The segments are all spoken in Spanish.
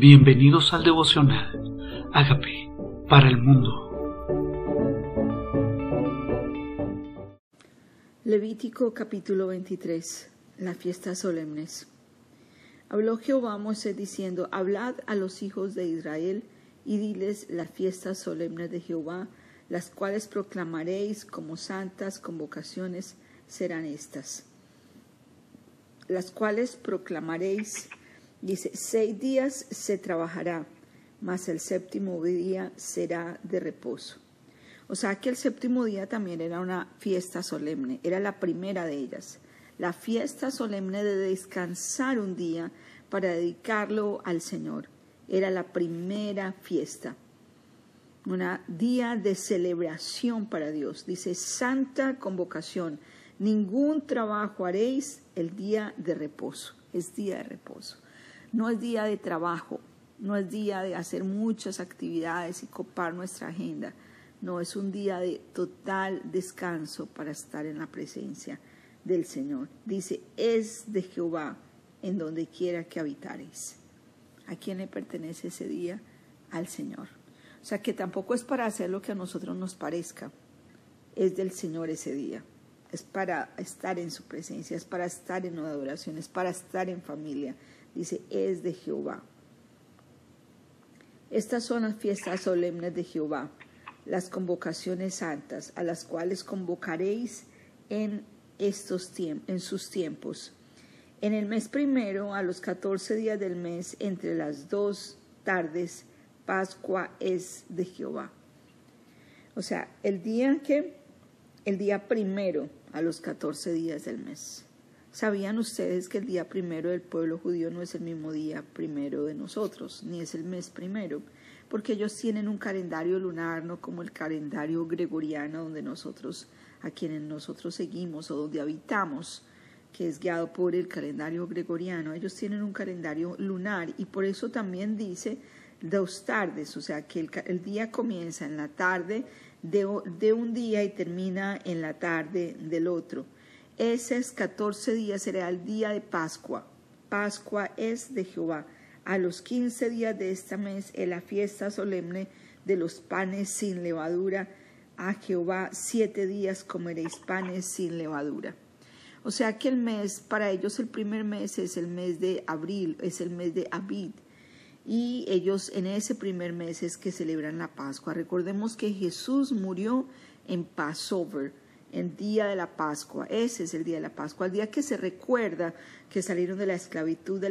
Bienvenidos al devocional. Hágame para el mundo. Levítico capítulo 23. La fiesta solemnes. Habló Jehová a Moisés diciendo, Hablad a los hijos de Israel y diles las fiestas solemnes de Jehová, las cuales proclamaréis como santas convocaciones serán estas. Las cuales proclamaréis Dice, seis días se trabajará, mas el séptimo día será de reposo. O sea que el séptimo día también era una fiesta solemne, era la primera de ellas. La fiesta solemne de descansar un día para dedicarlo al Señor. Era la primera fiesta. Un día de celebración para Dios. Dice, santa convocación. Ningún trabajo haréis el día de reposo. Es día de reposo. No es día de trabajo, no es día de hacer muchas actividades y copar nuestra agenda. No, es un día de total descanso para estar en la presencia del Señor. Dice, es de Jehová en donde quiera que habitaréis. ¿A quién le pertenece ese día? Al Señor. O sea que tampoco es para hacer lo que a nosotros nos parezca. Es del Señor ese día. Es para estar en su presencia, es para estar en adoración, es para estar en familia, dice, es de Jehová. Estas son las fiestas solemnes de Jehová, las convocaciones santas, a las cuales convocaréis en, estos en sus tiempos. En el mes primero, a los catorce días del mes, entre las dos tardes, Pascua es de Jehová. O sea, el día que, el día primero, a los catorce días del mes. ¿Sabían ustedes que el día primero del pueblo judío no es el mismo día primero de nosotros, ni es el mes primero? Porque ellos tienen un calendario lunar, no como el calendario gregoriano donde nosotros, a quienes nosotros seguimos o donde habitamos, que es guiado por el calendario gregoriano. Ellos tienen un calendario lunar y por eso también dice dos tardes, o sea que el, el día comienza en la tarde de, de un día y termina en la tarde del otro. Esos catorce días será el día de Pascua. Pascua es de Jehová. A los quince días de este mes es la fiesta solemne de los panes sin levadura. A Jehová siete días comeréis panes sin levadura. O sea que el mes, para ellos el primer mes es el mes de abril, es el mes de Abid. Y ellos en ese primer mes es que celebran la Pascua. Recordemos que Jesús murió en Passover el día de la Pascua. Ese es el día de la Pascua, el día que se recuerda que salieron de la esclavitud a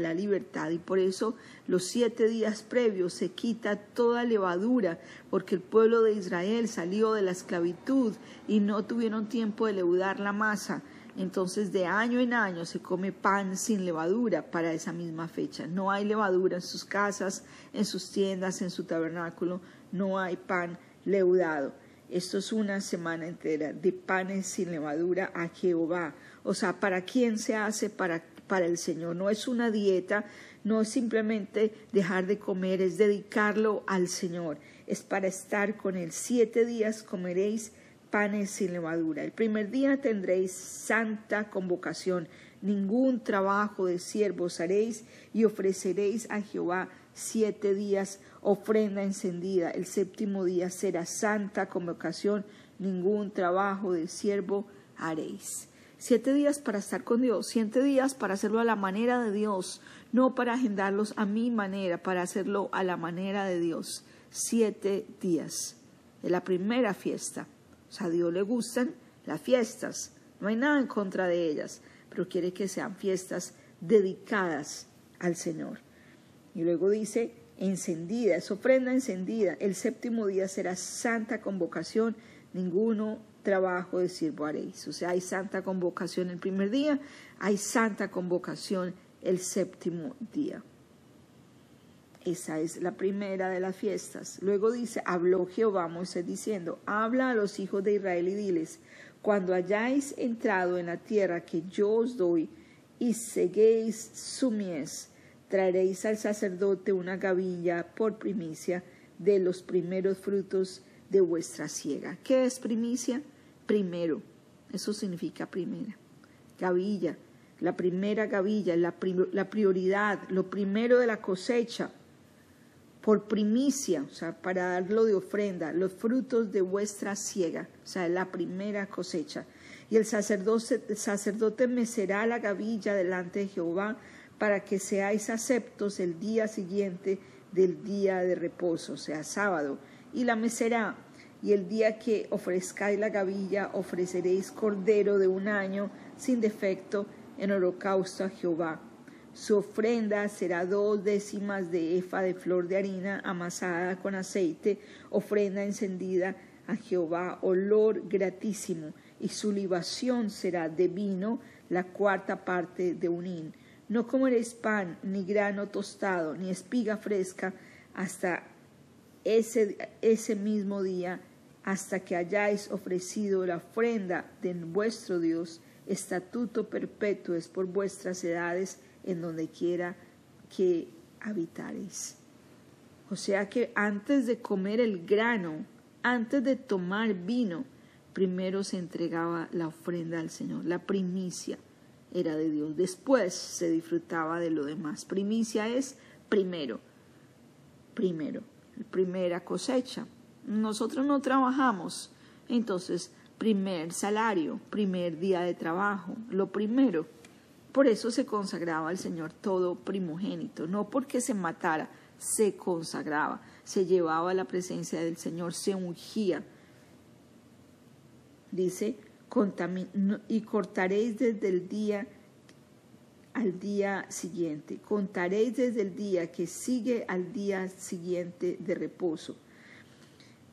la libertad y por eso los siete días previos se quita toda levadura porque el pueblo de Israel salió de la esclavitud y no tuvieron tiempo de leudar la masa. Entonces de año en año se come pan sin levadura para esa misma fecha. No hay levadura en sus casas, en sus tiendas, en su tabernáculo, no hay pan leudado. Esto es una semana entera de panes sin levadura a Jehová. O sea, ¿para quién se hace? Para, para el Señor. No es una dieta, no es simplemente dejar de comer, es dedicarlo al Señor. Es para estar con Él. Siete días comeréis panes sin levadura. El primer día tendréis santa convocación. Ningún trabajo de siervos haréis y ofreceréis a Jehová siete días ofrenda encendida. El séptimo día será santa convocación, ningún trabajo de siervo haréis. Siete días para estar con Dios, siete días para hacerlo a la manera de Dios, no para agendarlos a mi manera, para hacerlo a la manera de Dios. Siete días. Es la primera fiesta. O sea, a Dios le gustan las fiestas. No hay nada en contra de ellas, pero quiere que sean fiestas dedicadas al Señor. Y luego dice, encendida, es ofrenda encendida. El séptimo día será santa convocación, ninguno trabajo de siervo haréis. O sea, hay santa convocación el primer día, hay santa convocación el séptimo día. Esa es la primera de las fiestas. Luego dice, habló Jehová Moisés diciendo, habla a los hijos de Israel y diles, cuando hayáis entrado en la tierra que yo os doy y seguéis su mies, traeréis al sacerdote una gavilla por primicia de los primeros frutos de vuestra siega. ¿Qué es primicia? Primero. Eso significa primera. Gavilla. la primera gavilla, la, la prioridad, lo primero de la cosecha, por primicia, o sea, para darlo de ofrenda, los frutos de vuestra siega, o sea, la primera cosecha. Y el sacerdote, el sacerdote mecerá la gavilla delante de Jehová para que seáis aceptos el día siguiente del día de reposo, sea, sábado, y la mecerá. Y el día que ofrezcáis la gavilla, ofreceréis cordero de un año sin defecto en holocausto a Jehová. Su ofrenda será dos décimas de efa de flor de harina amasada con aceite, ofrenda encendida a Jehová, olor gratísimo, y su libación será de vino, la cuarta parte de un hin. No comeréis pan, ni grano tostado, ni espiga fresca, hasta ese, ese mismo día, hasta que hayáis ofrecido la ofrenda de vuestro Dios, estatuto perpetuo es por vuestras edades en donde quiera que habitaréis. O sea que antes de comer el grano, antes de tomar vino, primero se entregaba la ofrenda al Señor, la primicia era de Dios. Después se disfrutaba de lo demás. Primicia es primero, primero, primera cosecha. Nosotros no trabajamos, entonces primer salario, primer día de trabajo, lo primero. Por eso se consagraba al Señor todo primogénito, no porque se matara, se consagraba, se llevaba a la presencia del Señor, se ungía. Dice, y cortaréis desde el día al día siguiente, contaréis desde el día que sigue al día siguiente de reposo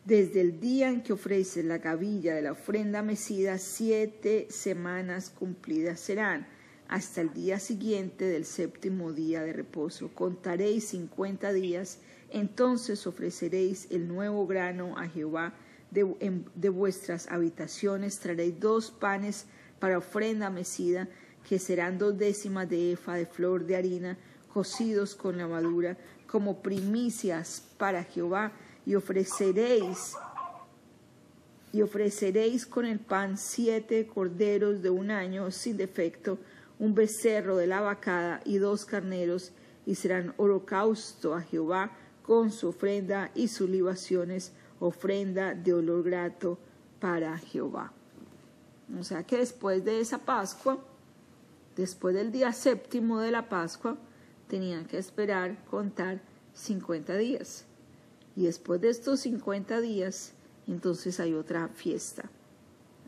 desde el día en que ofrece la gavilla de la ofrenda mecida, siete semanas cumplidas serán, hasta el día siguiente del séptimo día de reposo. Contaréis cincuenta días, entonces ofreceréis el nuevo grano a Jehová de, vuestras habitaciones. Traréis dos panes para ofrenda mecida, que serán dos décimas de efa de flor de harina, cocidos con lavadura, como primicias para Jehová y ofreceréis y ofreceréis con el pan siete corderos de un año sin defecto, un becerro de la vacada y dos carneros, y serán holocausto a Jehová con su ofrenda y sus libaciones, ofrenda de olor grato para Jehová. O sea que después de esa Pascua, después del día séptimo de la Pascua, tenían que esperar contar cincuenta días. Y después de estos 50 días, entonces hay otra fiesta,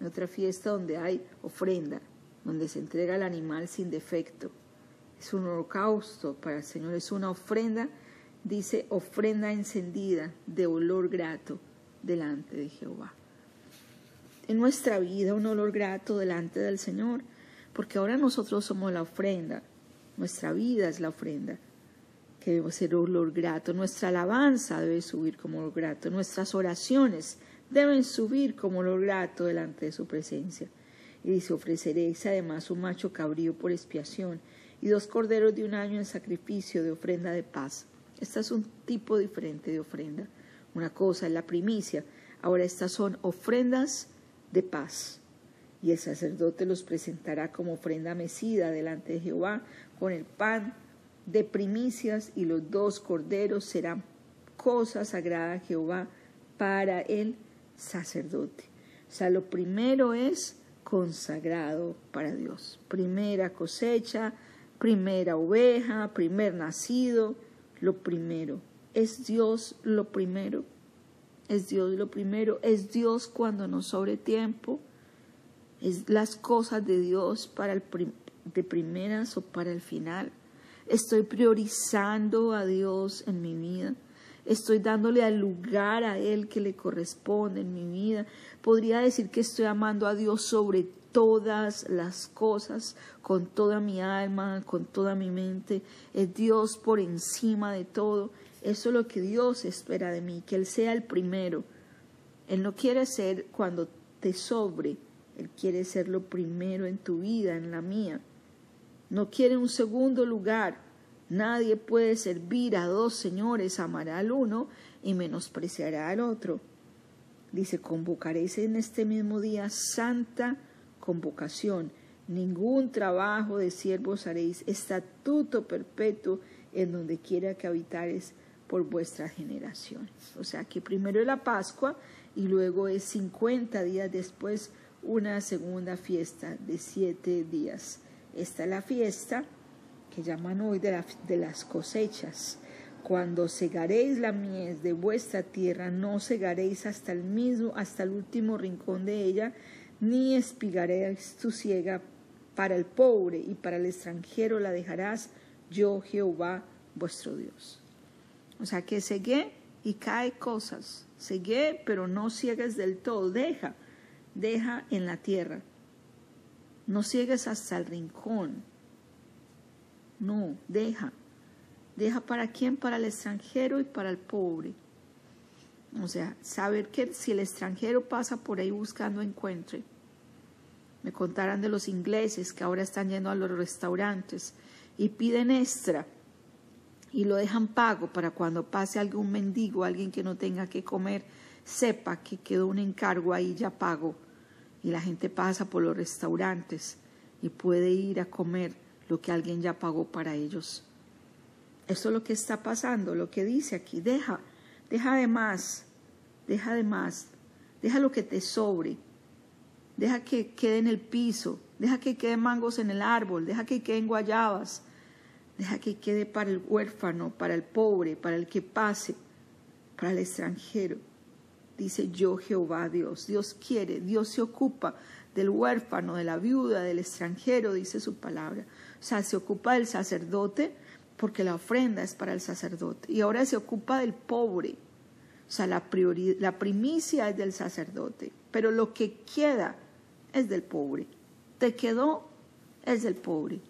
otra fiesta donde hay ofrenda, donde se entrega el animal sin defecto. Es un holocausto para el Señor, es una ofrenda, dice ofrenda encendida de olor grato delante de Jehová. En nuestra vida un olor grato delante del Señor, porque ahora nosotros somos la ofrenda, nuestra vida es la ofrenda que debe ser olor grato. Nuestra alabanza debe subir como olor grato. Nuestras oraciones deben subir como olor grato delante de su presencia. Y dice, ofreceréis además un macho cabrío por expiación y dos corderos de un año en sacrificio de ofrenda de paz. Este es un tipo diferente de ofrenda. Una cosa es la primicia, ahora estas son ofrendas de paz. Y el sacerdote los presentará como ofrenda mecida delante de Jehová con el pan de primicias y los dos corderos serán cosa sagrada a Jehová para el sacerdote. O sea, lo primero es consagrado para Dios. Primera cosecha, primera oveja, primer nacido, lo primero. ¿Es Dios lo primero? ¿Es Dios lo primero? ¿Es Dios cuando nos sobre tiempo? ¿Es las cosas de Dios para el de primeras o para el final? Estoy priorizando a Dios en mi vida. Estoy dándole al lugar a Él que le corresponde en mi vida. Podría decir que estoy amando a Dios sobre todas las cosas, con toda mi alma, con toda mi mente. Es Dios por encima de todo. Eso es lo que Dios espera de mí, que Él sea el primero. Él no quiere ser cuando te sobre, Él quiere ser lo primero en tu vida, en la mía no quiere un segundo lugar. Nadie puede servir a dos señores, amará al uno y menospreciará al otro. Dice, convocaréis en este mismo día santa convocación Ningún trabajo de siervos haréis, estatuto perpetuo en donde quiera que habitares por vuestras generaciones. O sea que primero es la Pascua y luego es 50 días después una segunda fiesta de siete días. Esta es la fiesta que llaman hoy de, de las cosechas. Cuando segaréis la mies de vuestra tierra, no segaréis hasta el mismo, hasta el último rincón de ella, ni espigaréis tu siega para el pobre y para el extranjero la dejarás, yo Jehová vuestro Dios. O sea que cegué y cae cosas. Cegué, pero no ciegues del todo. Deja, deja en la tierra. No ciegues hasta el rincón. No, deja. Deja para quién? Para el extranjero y para el pobre. O sea, saber que si el extranjero pasa por ahí buscando encuentre. Me contarán de los ingleses que ahora están yendo a los restaurantes y piden extra y lo dejan pago para cuando pase algún mendigo, alguien que no tenga que comer, sepa que quedó un encargo ahí ya pago. Y la gente pasa por los restaurantes y puede ir a comer lo que alguien ya pagó para ellos. Esto es lo que está pasando, lo que dice aquí. Deja, deja de más, deja de más, deja lo que te sobre, deja que quede en el piso, deja que queden mangos en el árbol, deja que queden guayabas, Deja que quede para el huérfano, para el pobre, para el que pase, para el extranjero. Dice yo Jehová Dios. Dios quiere, Dios se ocupa del huérfano, de la viuda, del extranjero, dice su palabra. O sea, se ocupa del sacerdote porque la ofrenda es para el sacerdote. Y ahora se ocupa del pobre. O sea, la, la primicia es del sacerdote, pero lo que queda es del pobre. Te quedó es del pobre.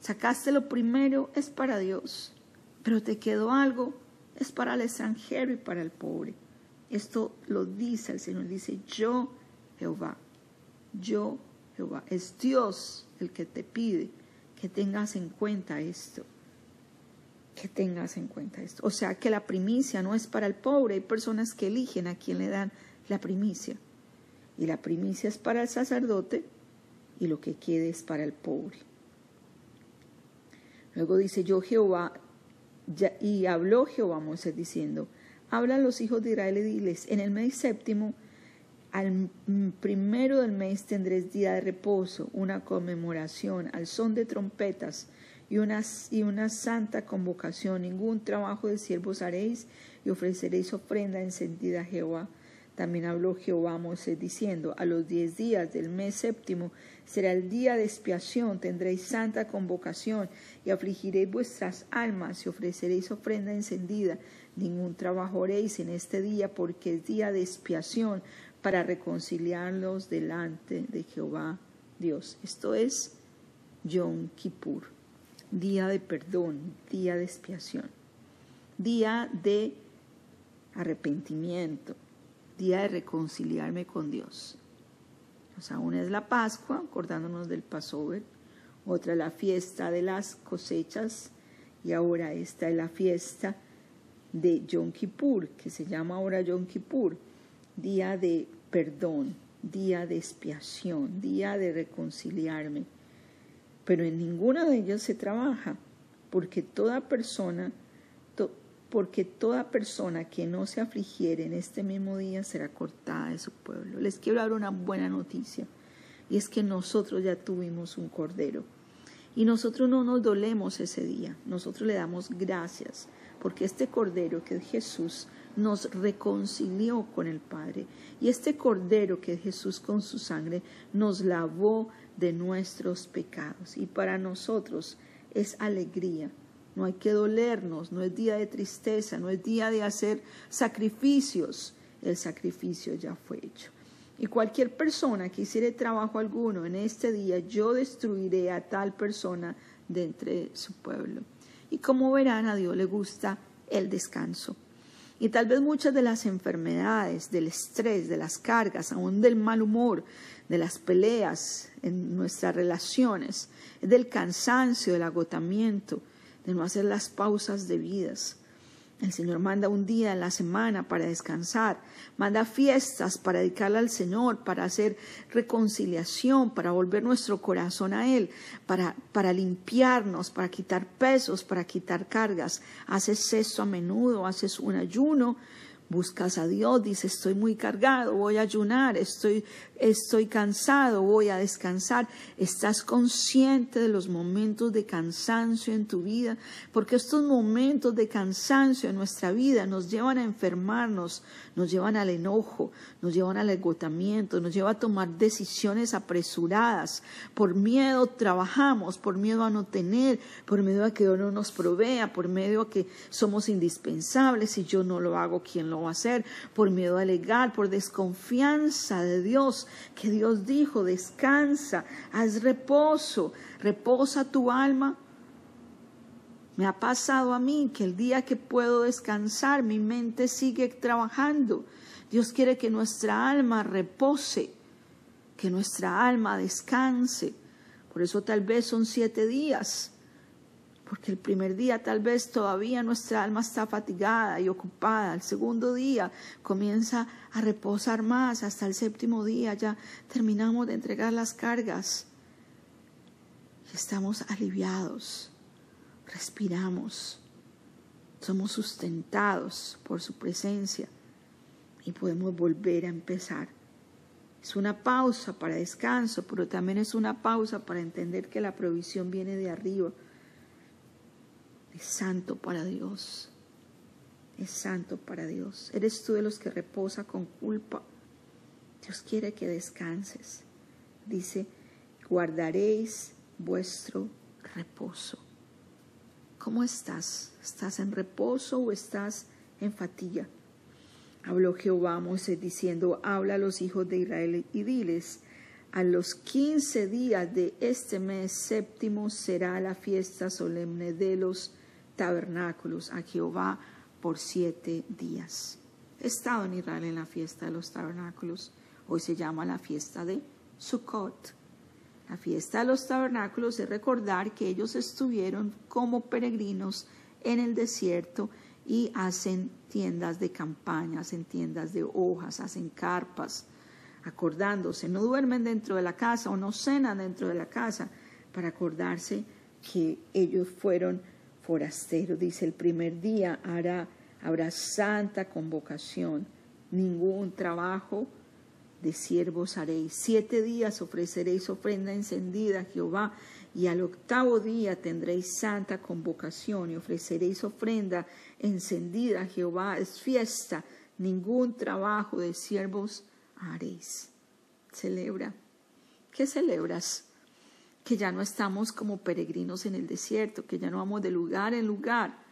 Sacaste lo primero, es para Dios, pero te quedó algo, es para el extranjero y para el pobre. Esto lo dice el Señor, dice yo Jehová, yo Jehová. Es Dios el que te pide que tengas en cuenta esto, que tengas en cuenta esto. O sea que la primicia no es para el pobre, hay personas que eligen a quien le dan la primicia. Y la primicia es para el sacerdote y lo que quede es para el pobre. Luego dice yo Jehová, y habló Jehová a Moisés diciendo, habla a los hijos de Israel y diles, en el mes séptimo, al primero del mes tendréis día de reposo, una conmemoración, al son de trompetas y una, y una santa convocación. Ningún trabajo de siervos haréis y ofreceréis ofrenda encendida a Jehová. También habló Jehová a Moisés diciendo, a los diez días del mes séptimo será el día de expiación, tendréis santa convocación y afligiréis vuestras almas y ofreceréis ofrenda encendida. Ningún trabajo haréis en este día porque es día de expiación para reconciliarlos delante de Jehová Dios. Esto es Yom Kippur, día de perdón, día de expiación, día de arrepentimiento día de reconciliarme con Dios. O sea, una es la Pascua, acordándonos del Passover, otra la fiesta de las cosechas y ahora esta es la fiesta de Yom Kippur, que se llama ahora Yom Kippur, día de perdón, día de expiación, día de reconciliarme. Pero en ninguno de ellos se trabaja, porque toda persona porque toda persona que no se afligiere en este mismo día será cortada de su pueblo. Les quiero dar una buena noticia, y es que nosotros ya tuvimos un cordero, y nosotros no nos dolemos ese día, nosotros le damos gracias, porque este cordero que es Jesús nos reconcilió con el Padre, y este cordero que es Jesús con su sangre nos lavó de nuestros pecados, y para nosotros es alegría no hay que dolernos, no es día de tristeza, no es día de hacer sacrificios, el sacrificio ya fue hecho. Y cualquier persona que hiciere trabajo alguno en este día, yo destruiré a tal persona de entre su pueblo. Y como verán, a Dios le gusta el descanso. Y tal vez muchas de las enfermedades, del estrés, de las cargas, aún del mal humor, de las peleas en nuestras relaciones, del cansancio, del agotamiento, de no hacer las pausas debidas, El Señor manda un día en la semana para descansar, manda fiestas para dedicarle al Señor, para hacer reconciliación, para volver nuestro corazón a Él, para, para limpiarnos, para quitar pesos, para quitar cargas. Haces eso a menudo, haces un ayuno, buscas a Dios, dices estoy muy cargado, voy a ayunar, estoy estoy cansado, voy a descansar. Estás consciente de los momentos de cansancio en tu vida, porque estos momentos de cansancio en nuestra vida nos llevan a enfermarnos, nos llevan al enojo, nos llevan al agotamiento, nos llevan a tomar decisiones apresuradas. Por miedo trabajamos, por miedo a no tener, por miedo a que Dios no nos provea, por miedo a que somos indispensables. Si yo no lo hago, ¿quién lo a hacer? Por miedo a alegar, por desconfianza de Dios que Dios dijo, descansa, haz reposo, reposa tu alma. Me ha pasado a mí que el día que puedo descansar, mi mente sigue trabajando. Dios quiere que nuestra alma repose, que nuestra alma descanse. Por eso tal vez son siete días porque el primer día tal vez todavía nuestra alma está fatigada y ocupada, el segundo día comienza a reposar más, hasta el séptimo día ya terminamos de entregar las cargas. Y estamos aliviados, respiramos, somos sustentados por su presencia. Y podemos volver a empezar. Es una pausa para descanso, pero también es una pausa para entender que la provisión viene de arriba es santo para Dios. Es santo para Dios. Eres tú de los que reposa con culpa. Dios quiere que descanses. Dice, guardaréis vuestro reposo. ¿Cómo estás? ¿Estás en reposo o estás en fatiga? Habló Jehová Moisés diciendo, habla a los hijos de Israel y diles, a los quince días de este mes séptimo será la fiesta solemne de los tabernáculos a Jehová por siete días. He estado en Israel en la fiesta de los tabernáculos. Hoy se llama la fiesta de Sukkot. La fiesta de los tabernáculos es recordar que ellos estuvieron como peregrinos en el desierto y hacen tiendas de campaña, hacen tiendas de hojas, hacen carpas, acordándose. No duermen dentro de la casa o no cenan dentro de la casa para acordarse que ellos fueron forastero. Dice, el primer día hará, habrá santa convocación, ningún trabajo de siervos haréis. Siete días ofreceréis ofrenda encendida a Jehová y al octavo día tendréis santa convocación y ofreceréis ofrenda encendida a Jehová. Es fiesta, ningún trabajo de siervos haréis. Celebra. ¿Qué celebras? Que ya no estamos como peregrinos en el desierto, que ya no vamos de lugar en lugar.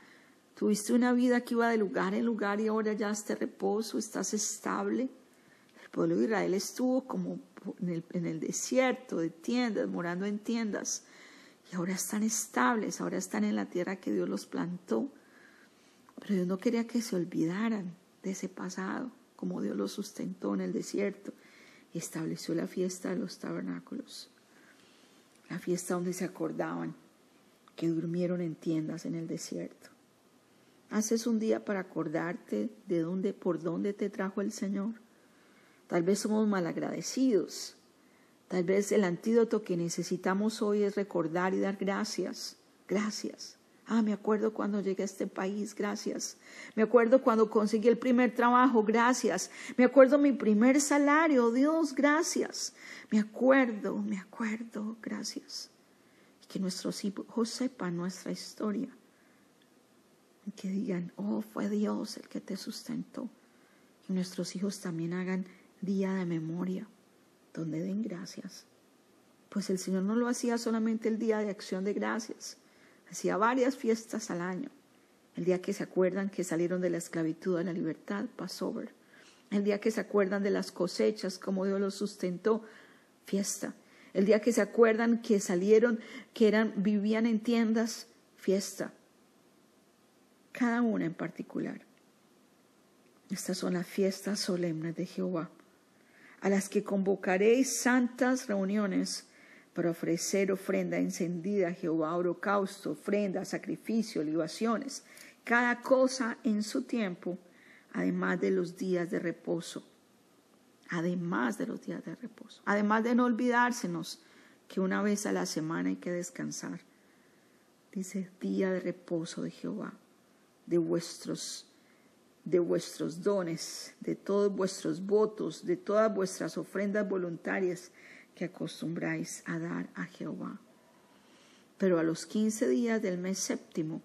Tuviste una vida que iba de lugar en lugar y ahora ya estás reposo, estás estable. El pueblo de Israel estuvo como en el, en el desierto de tiendas, morando en tiendas, y ahora están estables, ahora están en la tierra que Dios los plantó. Pero Dios no quería que se olvidaran de ese pasado, como Dios los sustentó en el desierto y estableció la fiesta de los tabernáculos la fiesta donde se acordaban que durmieron en tiendas en el desierto. Haces un día para acordarte de dónde, por dónde te trajo el Señor. Tal vez somos malagradecidos. Tal vez el antídoto que necesitamos hoy es recordar y dar gracias. Gracias. Ah, me acuerdo cuando llegué a este país, gracias. Me acuerdo cuando conseguí el primer trabajo, gracias. Me acuerdo mi primer salario, Dios, gracias. Me acuerdo, me acuerdo, gracias. Y que nuestros hijos sepan nuestra historia. Y que digan, oh, fue Dios el que te sustentó. Y nuestros hijos también hagan día de memoria, donde den gracias. Pues el Señor no lo hacía solamente el día de acción de gracias hacía varias fiestas al año. El día que se acuerdan que salieron de la esclavitud a la libertad, Passover. El día que se acuerdan de las cosechas, como Dios los sustentó, fiesta. El día que se acuerdan que salieron, que eran, vivían en tiendas, fiesta. Cada una en particular. Estas son las fiestas solemnes de Jehová, a las que convocaréis santas reuniones para ofrecer ofrenda encendida a Jehová, holocausto, ofrenda, sacrificio, libaciones. cada cosa en su tiempo, además de los días de reposo. Además de los días de reposo. Además de no olvidársenos que una vez a la semana hay que descansar. Dice, día de reposo de Jehová, de vuestros de vuestros dones, de todos vuestros votos, de todas vuestras ofrendas voluntarias que acostumbráis a dar a Jehová. Pero a los quince días del mes séptimo,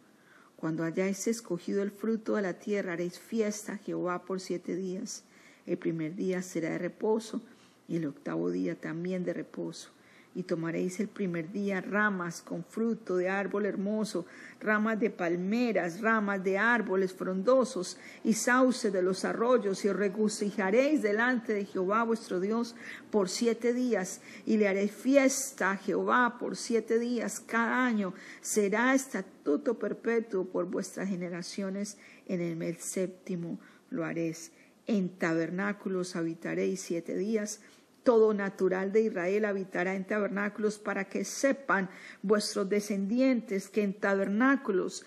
cuando hayáis escogido el fruto de la tierra, haréis fiesta a Jehová por siete días. El primer día será de reposo y el octavo día también de reposo y tomaréis el primer día ramas con fruto de árbol hermoso, ramas de palmeras, ramas de árboles frondosos y sauce de los arroyos, y os regocijaréis delante de Jehová vuestro Dios por siete días, y le haréis fiesta a Jehová por siete días cada año. Será estatuto perpetuo por vuestras generaciones. En el mes séptimo lo haréis. En tabernáculos habitaréis siete días todo natural de Israel habitará en tabernáculos para que sepan vuestros descendientes que en tabernáculos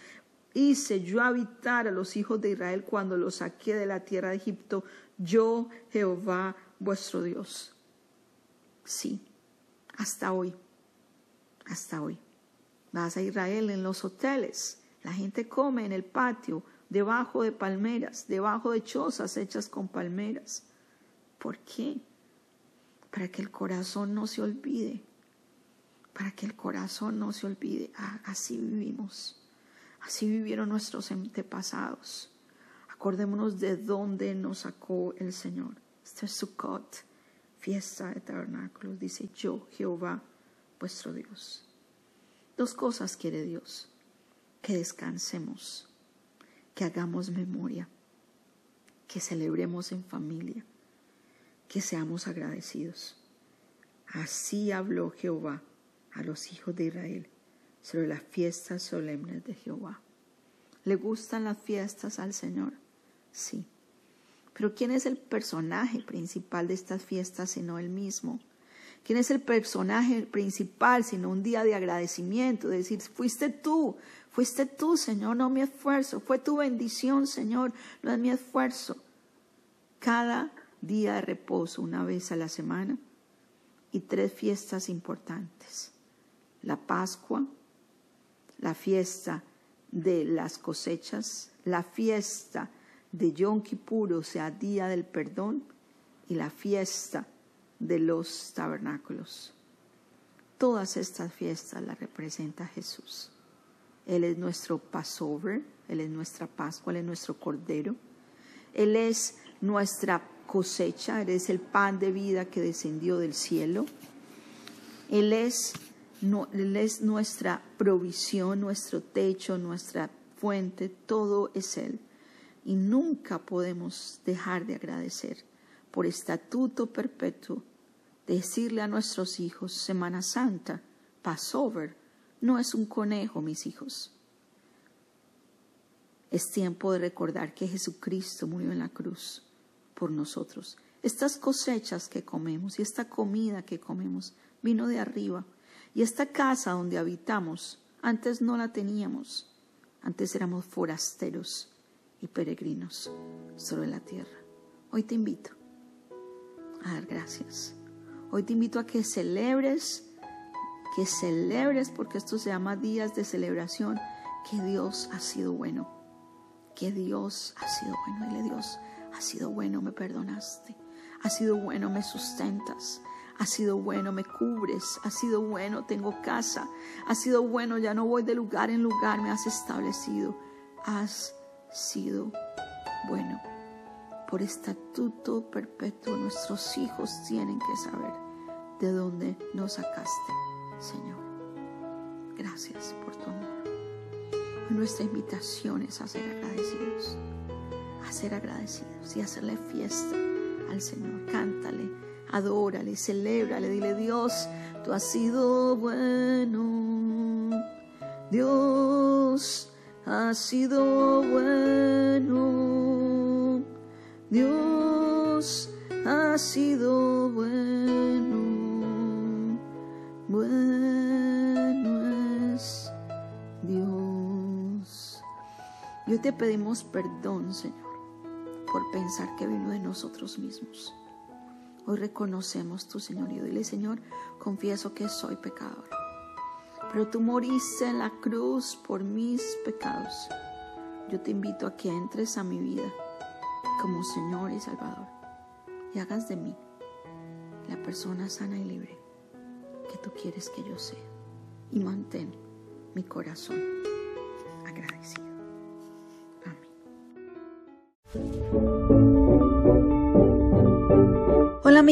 hice yo habitar a los hijos de Israel cuando los saqué de la tierra de Egipto, yo Jehová vuestro Dios. Sí, hasta hoy, hasta hoy. Vas a Israel en los hoteles, la gente come en el patio, debajo de palmeras, debajo de chozas hechas con palmeras. ¿Por qué? Para que el corazón no se olvide, para que el corazón no se olvide. Ah, así vivimos, así vivieron nuestros antepasados. Acordémonos de dónde nos sacó el Señor. Este es Sukkot, fiesta de tabernáculos, dice yo, Jehová, vuestro Dios. Dos cosas quiere Dios, que descansemos, que hagamos memoria, que celebremos en familia que seamos agradecidos. Así habló Jehová a los hijos de Israel sobre las fiestas solemnes de Jehová. ¿Le gustan las fiestas al Señor? Sí. Pero ¿quién es el personaje principal de estas fiestas sino Él mismo? ¿Quién es el personaje principal sino un día de agradecimiento? De decir, fuiste tú, fuiste tú, Señor, no mi esfuerzo, fue tu bendición, Señor, no es mi esfuerzo. Cada día de reposo una vez a la semana y tres fiestas importantes. La Pascua, la fiesta de las cosechas, la fiesta de Yom Kippur, o sea, Día del Perdón, y la fiesta de los tabernáculos. Todas estas fiestas las representa Jesús. Él es nuestro Passover, Él es nuestra Pascua, Él es nuestro Cordero. Él es nuestra cosecha, eres el pan de vida que descendió del cielo. Él es, él es nuestra provisión, nuestro techo, nuestra fuente, todo es Él. Y nunca podemos dejar de agradecer por estatuto perpetuo, decirle a nuestros hijos, Semana Santa, Passover, no es un conejo, mis hijos. Es tiempo de recordar que Jesucristo murió en la cruz por nosotros. Estas cosechas que comemos y esta comida que comemos vino de arriba. Y esta casa donde habitamos, antes no la teníamos. Antes éramos forasteros y peregrinos sobre la tierra. Hoy te invito a dar gracias. Hoy te invito a que celebres, que celebres, porque esto se llama días de celebración, que Dios ha sido bueno, que Dios ha sido bueno. Dile Dios, ha sido bueno, me perdonaste. Ha sido bueno, me sustentas. Ha sido bueno, me cubres. Ha sido bueno, tengo casa. Ha sido bueno, ya no voy de lugar en lugar, me has establecido. Has sido bueno. Por estatuto perpetuo nuestros hijos tienen que saber de dónde nos sacaste, Señor. Gracias por tu amor. Nuestra invitación es a ser agradecidos ser agradecidos y hacerle fiesta al Señor. Cántale, adórale, celébrale, dile Dios, tú has sido bueno. Dios ha sido bueno. Dios ha sido bueno. Bueno es Dios. Y hoy te pedimos perdón, Señor, por pensar que vino de nosotros mismos. Hoy reconocemos tu Señor y dile, Señor, confieso que soy pecador. Pero tú moriste en la cruz por mis pecados. Yo te invito a que entres a mi vida como Señor y Salvador y hagas de mí la persona sana y libre que tú quieres que yo sea. Y mantén mi corazón